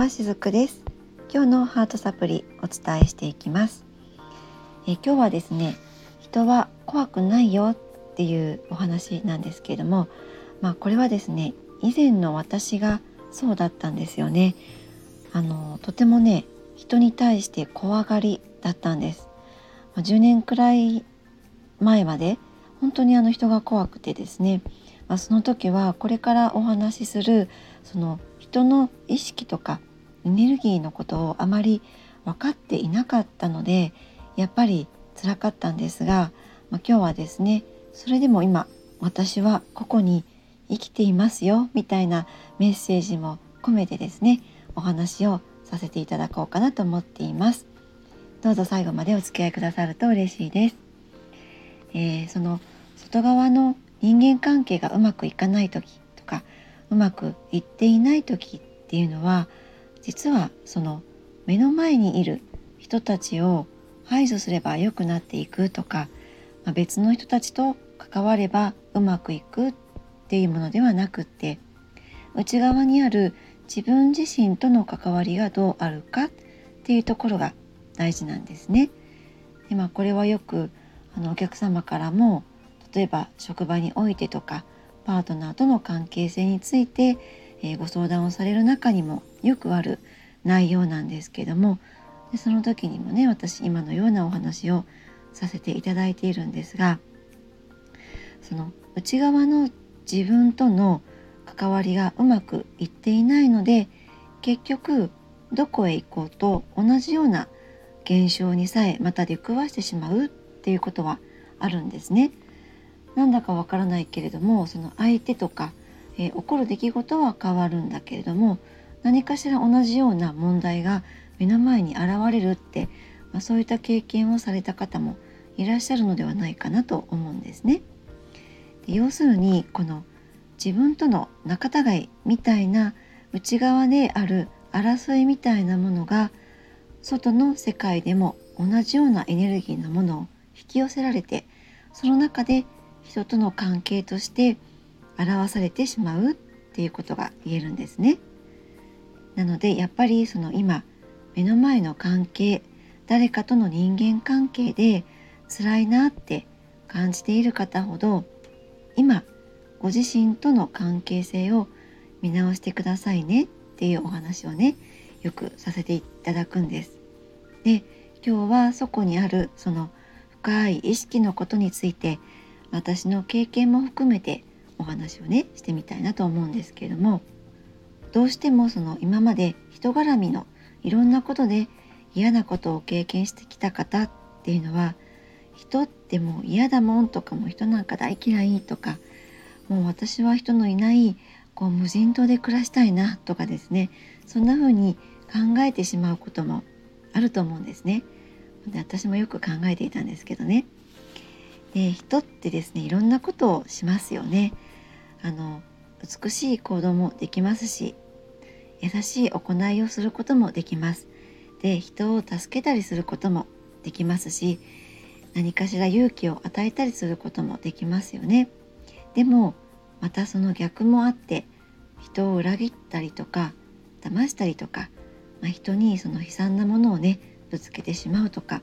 はしずくです。今日のハートサプリお伝えしていきます。え今日はですね人は怖くないよっていうお話なんですけれどもまあこれはですね以前の私がそうだったんですよね。あのとてもね人に対して怖がりだったんです、まあ、10年くらい前まで本当にあの人が怖くてですね、まあ、その時はこれからお話しするその人の意識とかエネルギーのことをあまり分かっていなかったのでやっぱり辛かったんですが、まあ、今日はですねそれでも今私はここに生きていますよみたいなメッセージも込めてですねお話をさせていただこうかなと思っています。どうぞ最後までお付き合いくださると嬉しいです、えー、その外側の人間関係がうまくいかない時とかうまくいっていない時っていうのは実はその目の前にいる人たちを排除すれば良くなっていくとか、まあ、別の人たちと関わればうまくいくっていうものではなくって内側にある自分自身との関わりがどうあるかっていうところが大事なんですね。でまあ、これはよくあのお客様からも例えば職場においてとかパートナーとの関係性について、えー、ご相談をされる中にもよくある内容なんですけどもでその時にもね私今のようなお話をさせていただいているんですがその内側の自分との関わりがうまくいっていないので結局どこへ行こうと同じような現象にさえまた出くわしてしまうっていうことはあるんですね。なんだかわからないけれどもその相手とか、えー、起こる出来事は変わるんだけれども何かしら同じような問題が目の前に現れるって、まあ、そういった経験をされた方もいらっしゃるのではないかなと思うんですね。で要するにこの自分との仲違いみたいな内側である争いみたいなものが外の世界でも同じようなエネルギーのものを引き寄せられてその中で人との関係として表されてしまうっていうことが言えるんですね。なのでやっぱりその今目の前の関係誰かとの人間関係で辛いなって感じている方ほど今ご自身との関係性を見直してくださいねっていうお話をねよくさせていただくんです。で今日はそこにあるその深い意識のことについて私の経験も含めてお話をねしてみたいなと思うんですけれどもどうしてもその今まで人絡みのいろんなことで嫌なことを経験してきた方っていうのは人ってもう嫌だもんとかも人なんか大嫌いとかもう私は人のいないこう無人島で暮らしたいなとかですねそんな風に考えてしまうこともあると思うんですね。で私もよく考えていたんですけどね。で人ってですねいろんなことをしますよねあの美しい行動もできますし優しい行いをすることもできますで人を助けたりすることもできますし何かしら勇気を与えたりすることもできますよねでもまたその逆もあって人を裏切ったりとか騙したりとか、まあ、人にその悲惨なものをねぶつけてしまうとか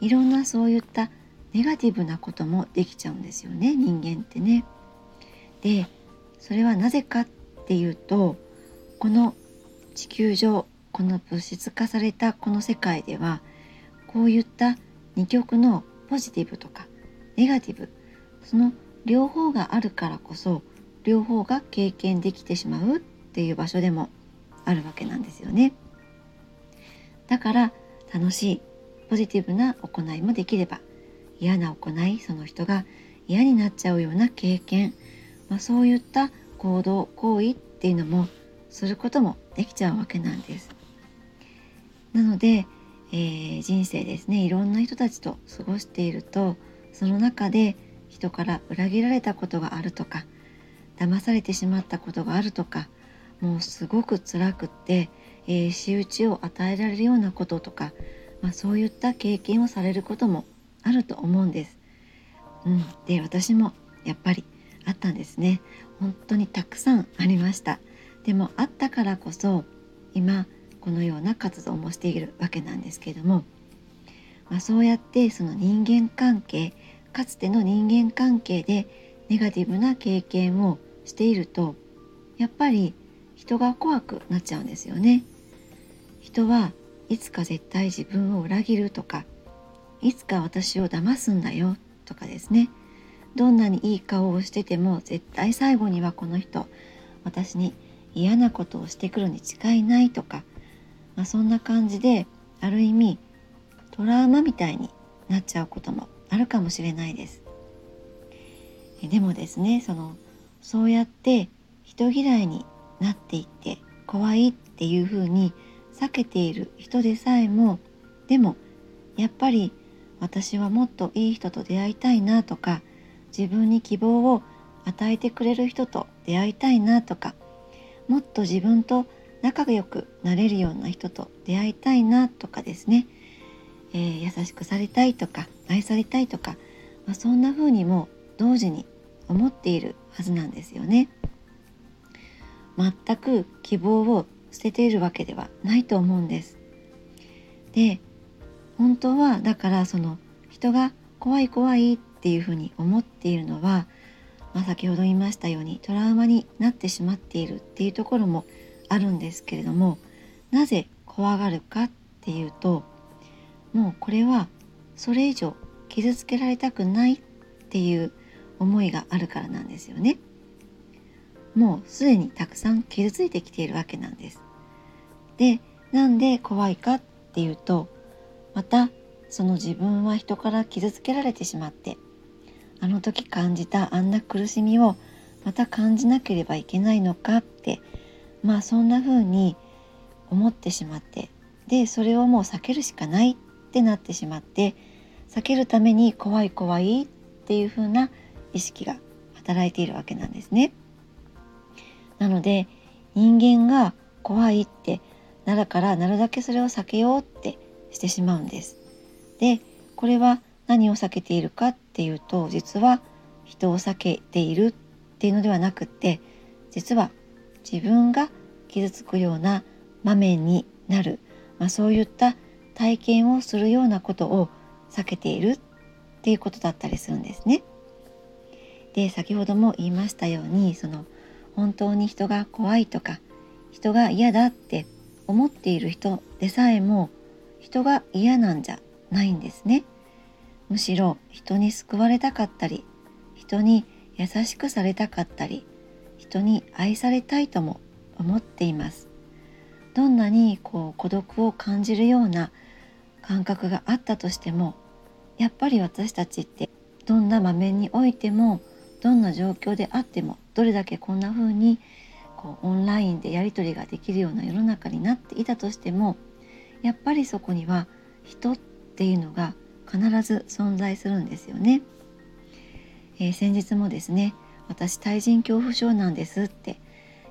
いろんなそういったネガティブなこともできちゃうんですよね人間ってね。でそれはなぜかっていうとこの地球上この物質化されたこの世界ではこういった二極のポジティブとかネガティブその両方があるからこそ両方が経験できてしまうっていう場所でもあるわけなんですよね。だから楽しいポジティブな行いもできれば嫌な行いその人が嫌になっちゃうような経験、まあ、そういった行動行為っていうのもすることもできちゃうわけなんです。なので、えー、人生ですねいろんな人たちと過ごしているとその中で人から裏切られたことがあるとか騙されてしまったことがあるとかもうすごく辛くって、えー、仕打ちを与えられるようなこととか、まあ、そういった経験をされることもあると思うんです。うん、で私もやっぱりあったんですね。本当にたくさんありました。でもあったからこそ今このような活動もしているわけなんですけれども、まあ、そうやってその人間関係かつての人間関係でネガティブな経験をしているとやっぱり人が怖くなっちゃうんですよね。人はいつか絶対自分を裏切るとかいつか私を騙すんだよとかですねどんなにいい顔をしてても絶対最後にはこの人私に嫌なことをしてくるに違いないとか、まあ、そんな感じである意味トラウマみたいになっちゃうこともあるかもしれないです。でもですねそのそうやって人嫌いになっていって怖いっていうふうに避けている人でさえもでもやっぱり私はもっといい人と出会いたいなとか自分に希望を与えてくれる人と出会いたいなとかもっと自分と仲良くなれるような人と出会いたいなとかですね、えー、優しくされたいとか愛されたいとか、まあ、そんな風にも同時に思っているはずなんですよね。全く希望を捨てているわけではないと思うんです。で本当はだからその人が怖い怖いってていうふうに思っているのは、まあ、先ほど言いましたようにトラウマになってしまっているっていうところもあるんですけれどもなぜ怖がるかっていうともうこれはそれ以上傷つけられたくないっていう思いがあるからなんですよね。もうすでにたくさん傷ついてきているわけなんです。でなんで怖いかっていうとまたその自分は人から傷つけられてしまってあの時感じたあんな苦しみをまた感じなければいけないのかってまあそんな風に思ってしまってでそれをもう避けるしかないってなってしまって避けるために怖い怖いっていう風な意識が働いているわけなんですね。なので人間が怖いってなるからなるだけそれを避けようってしてしまうんです。でこれは何を避けているかっていうと実は人を避けているっていうのではなくって実は自分が傷つくような場面になる、まあ、そういった体験をするようなことを避けているっていうことだったりするんですね。で先ほども言いましたようにその本当に人が怖いとか人が嫌だって思っている人でさえも人が嫌なんじゃないんですね。むしろ人に救われたかったり人に優しくされたかったり人に愛されたいとも思っています。どんなにこう孤独を感じるような感覚があったとしてもやっぱり私たちってどんな場面においてもどんな状況であってもどれだけこんな風にこうオンラインでやり取りができるような世の中になっていたとしてもやっぱりそこには人っていうのが必ず存在するんですよね。えー、先日もですね私対人恐怖症なんですって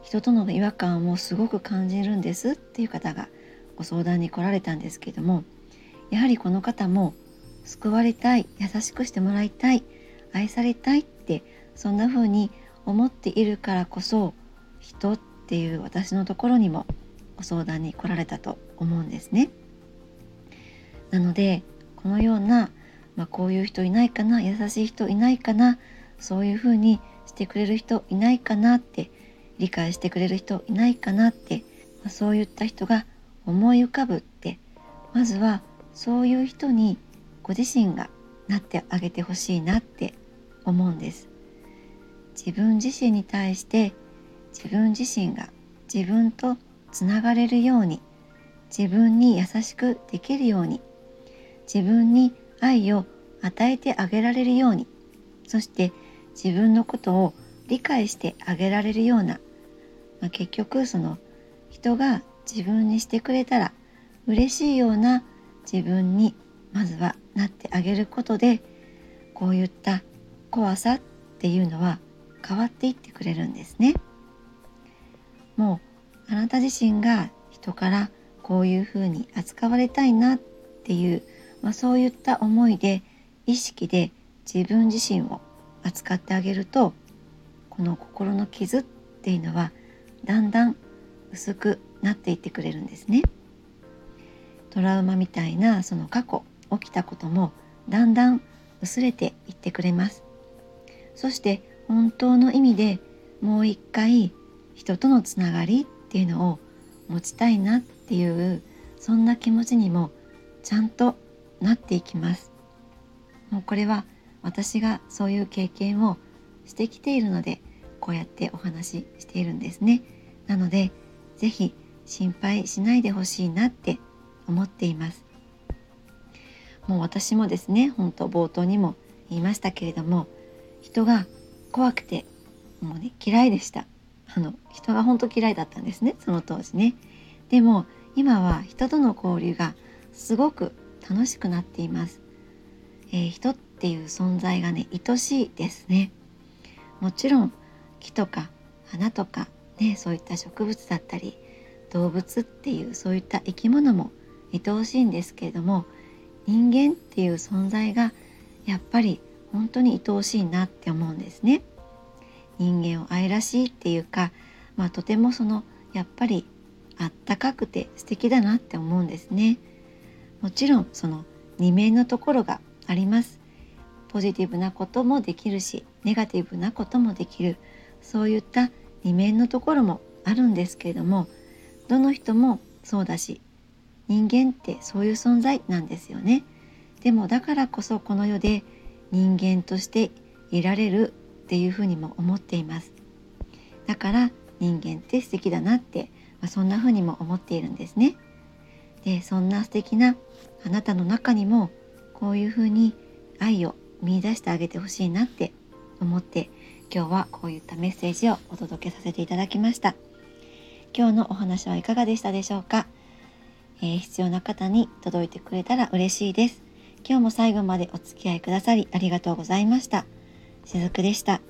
人との違和感をすごく感じるんですっていう方がご相談に来られたんですけどもやはりこの方も救われたい優しくしてもらいたい愛されたいってそんな風に思っているからこそ人っていう私のところにもご相談に来られたと思うんですね。なのでこのような、まあ、こういう人いないかな優しい人いないかなそういう風にしてくれる人いないかなって理解してくれる人いないかなって、まあ、そういった人が思い浮かぶってまずはそういう人にご自身がなってあげてほしいなって思うんです。自分自身に対して自分自身が自分とつながれるように自分に優しくできるように自分に愛を与えてあげられるようにそして自分のことを理解してあげられるような、まあ、結局その人が自分にしてくれたら嬉しいような自分にまずはなってあげることでこういった怖さっていうのは変わっていってくれるんですね。もうあなた自身が人からこういうふうに扱われたいなっていう、まあ、そういった思いで意識で自分自身を扱ってあげるとこの心の傷っていうのはだんだん薄くなっていってくれるんですね。トラウマみたいなその過去起きたこともだんだん薄れていってくれます。そして本当の意味でもう一回人とのつながりっていうのを持ちたいなっていうそんな気持ちにもちゃんとなっていきます。もうこれは私がそういう経験をしてきているのでこうやってお話ししているんですね。なので是非心配しないでほしいなって思っています。もう私もですね本当冒頭にも言いましたけれども人が怖くてもうね嫌いでした。あの人が本当嫌いだったんですねその当時ね。でも今は人との交流がすごく楽しくなっています、えー、人っていう存在がね愛しいですねもちろん木とか花とかねそういった植物だったり動物っていうそういった生き物も愛おしいんですけれども人間っていう存在がやっぱり本当に愛おしいなって思うんですね。人間を愛らしいっていうか、まあ、とてもそのやっぱりあったかくて素敵だなって思うんですね。もちろんその二面のところがあります。ポジティブなこともできるしネガティブなこともできるそういった二面のところもあるんですけれどもどの人もそうだし人間ってそういう存在なんですよね。でもだからこそこの世で人間としていられるっていうふうにも思っていますだから人間って素敵だなって、まあ、そんなふうにも思っているんですねでそんな素敵なあなたの中にもこういうふうに愛を見出してあげてほしいなって思って今日はこういったメッセージをお届けさせていただきました今日のお話はいかがでしたでしょうか、えー、必要な方に届いてくれたら嬉しいです今日も最後までお付き合いくださりありがとうございました。しずくでした。